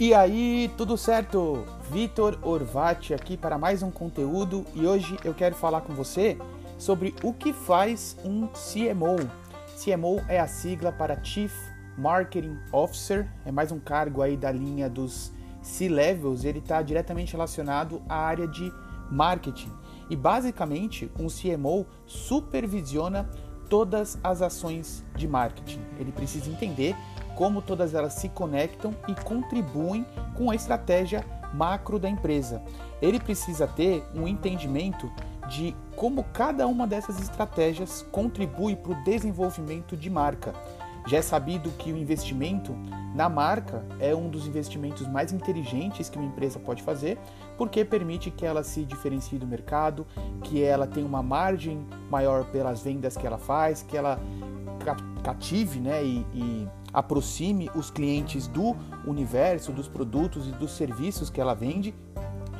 E aí, tudo certo? Vitor Orvati aqui para mais um conteúdo e hoje eu quero falar com você sobre o que faz um CMO. CMO é a sigla para Chief Marketing Officer, é mais um cargo aí da linha dos C-levels, ele está diretamente relacionado à área de marketing. E basicamente, um CMO supervisiona todas as ações de marketing. Ele precisa entender como todas elas se conectam e contribuem com a estratégia macro da empresa. Ele precisa ter um entendimento de como cada uma dessas estratégias contribui para o desenvolvimento de marca. Já é sabido que o investimento na marca é um dos investimentos mais inteligentes que uma empresa pode fazer, porque permite que ela se diferencie do mercado, que ela tenha uma margem maior pelas vendas que ela faz, que ela cative né, e, e aproxime os clientes do universo, dos produtos e dos serviços que ela vende.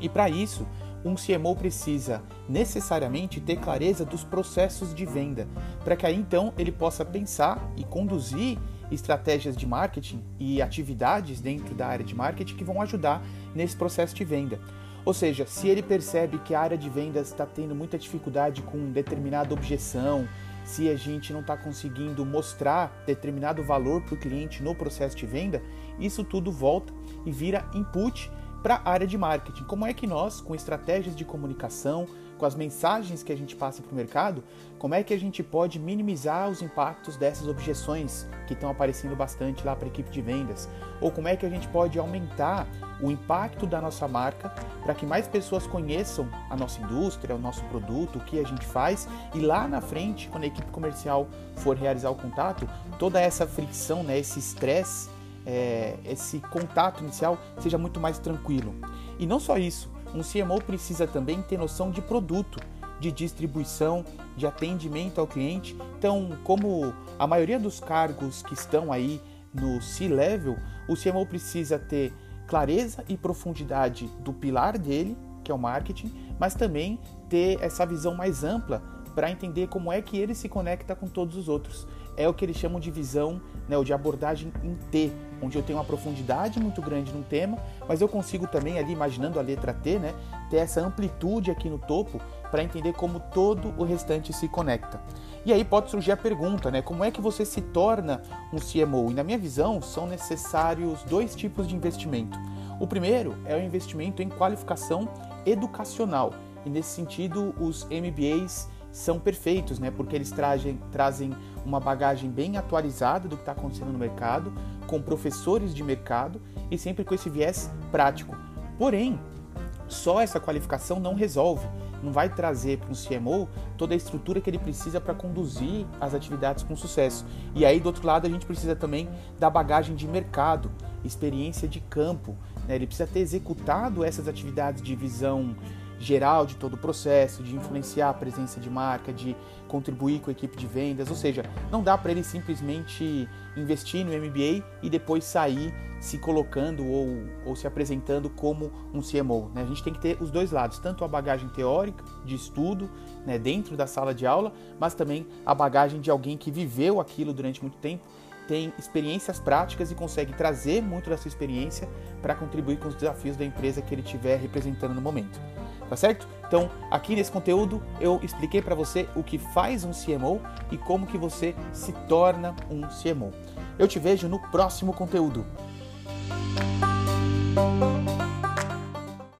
E para isso, um CMO precisa necessariamente ter clareza dos processos de venda, para que aí então ele possa pensar e conduzir estratégias de marketing e atividades dentro da área de marketing que vão ajudar nesse processo de venda. Ou seja, se ele percebe que a área de vendas está tendo muita dificuldade com determinada objeção, se a gente não está conseguindo mostrar determinado valor para o cliente no processo de venda, isso tudo volta e vira input para a área de marketing. Como é que nós, com estratégias de comunicação, com as mensagens que a gente passa para o mercado, como é que a gente pode minimizar os impactos dessas objeções que estão aparecendo bastante lá para a equipe de vendas? Ou como é que a gente pode aumentar o impacto da nossa marca para que mais pessoas conheçam a nossa indústria, o nosso produto, o que a gente faz e lá na frente, quando a equipe comercial for realizar o contato, toda essa fricção, né, esse estresse, é, esse contato inicial seja muito mais tranquilo. E não só isso, um CMO precisa também ter noção de produto, de distribuição, de atendimento ao cliente. Então, como a maioria dos cargos que estão aí no C-level, o CMO precisa ter clareza e profundidade do pilar dele, que é o marketing, mas também ter essa visão mais ampla para entender como é que ele se conecta com todos os outros. É o que eles chamam de visão, né, ou de abordagem em T, onde eu tenho uma profundidade muito grande num tema, mas eu consigo também ali, imaginando a letra T, né, ter essa amplitude aqui no topo para entender como todo o restante se conecta. E aí pode surgir a pergunta, né, como é que você se torna um CMO? E na minha visão, são necessários dois tipos de investimento. O primeiro é o investimento em qualificação educacional. E nesse sentido, os MBAs são perfeitos, né? Porque eles trazem, trazem uma bagagem bem atualizada do que está acontecendo no mercado, com professores de mercado e sempre com esse viés prático. Porém, só essa qualificação não resolve, não vai trazer para um CMO toda a estrutura que ele precisa para conduzir as atividades com sucesso. E aí, do outro lado, a gente precisa também da bagagem de mercado, experiência de campo. Né? Ele precisa ter executado essas atividades de visão geral de todo o processo, de influenciar a presença de marca, de contribuir com a equipe de vendas, ou seja, não dá para ele simplesmente investir no MBA e depois sair se colocando ou, ou se apresentando como um CMO. Né? A gente tem que ter os dois lados, tanto a bagagem teórica de estudo né, dentro da sala de aula, mas também a bagagem de alguém que viveu aquilo durante muito tempo tem experiências práticas e consegue trazer muito dessa experiência para contribuir com os desafios da empresa que ele estiver representando no momento tá certo? Então, aqui nesse conteúdo eu expliquei para você o que faz um CMO e como que você se torna um CMO. Eu te vejo no próximo conteúdo.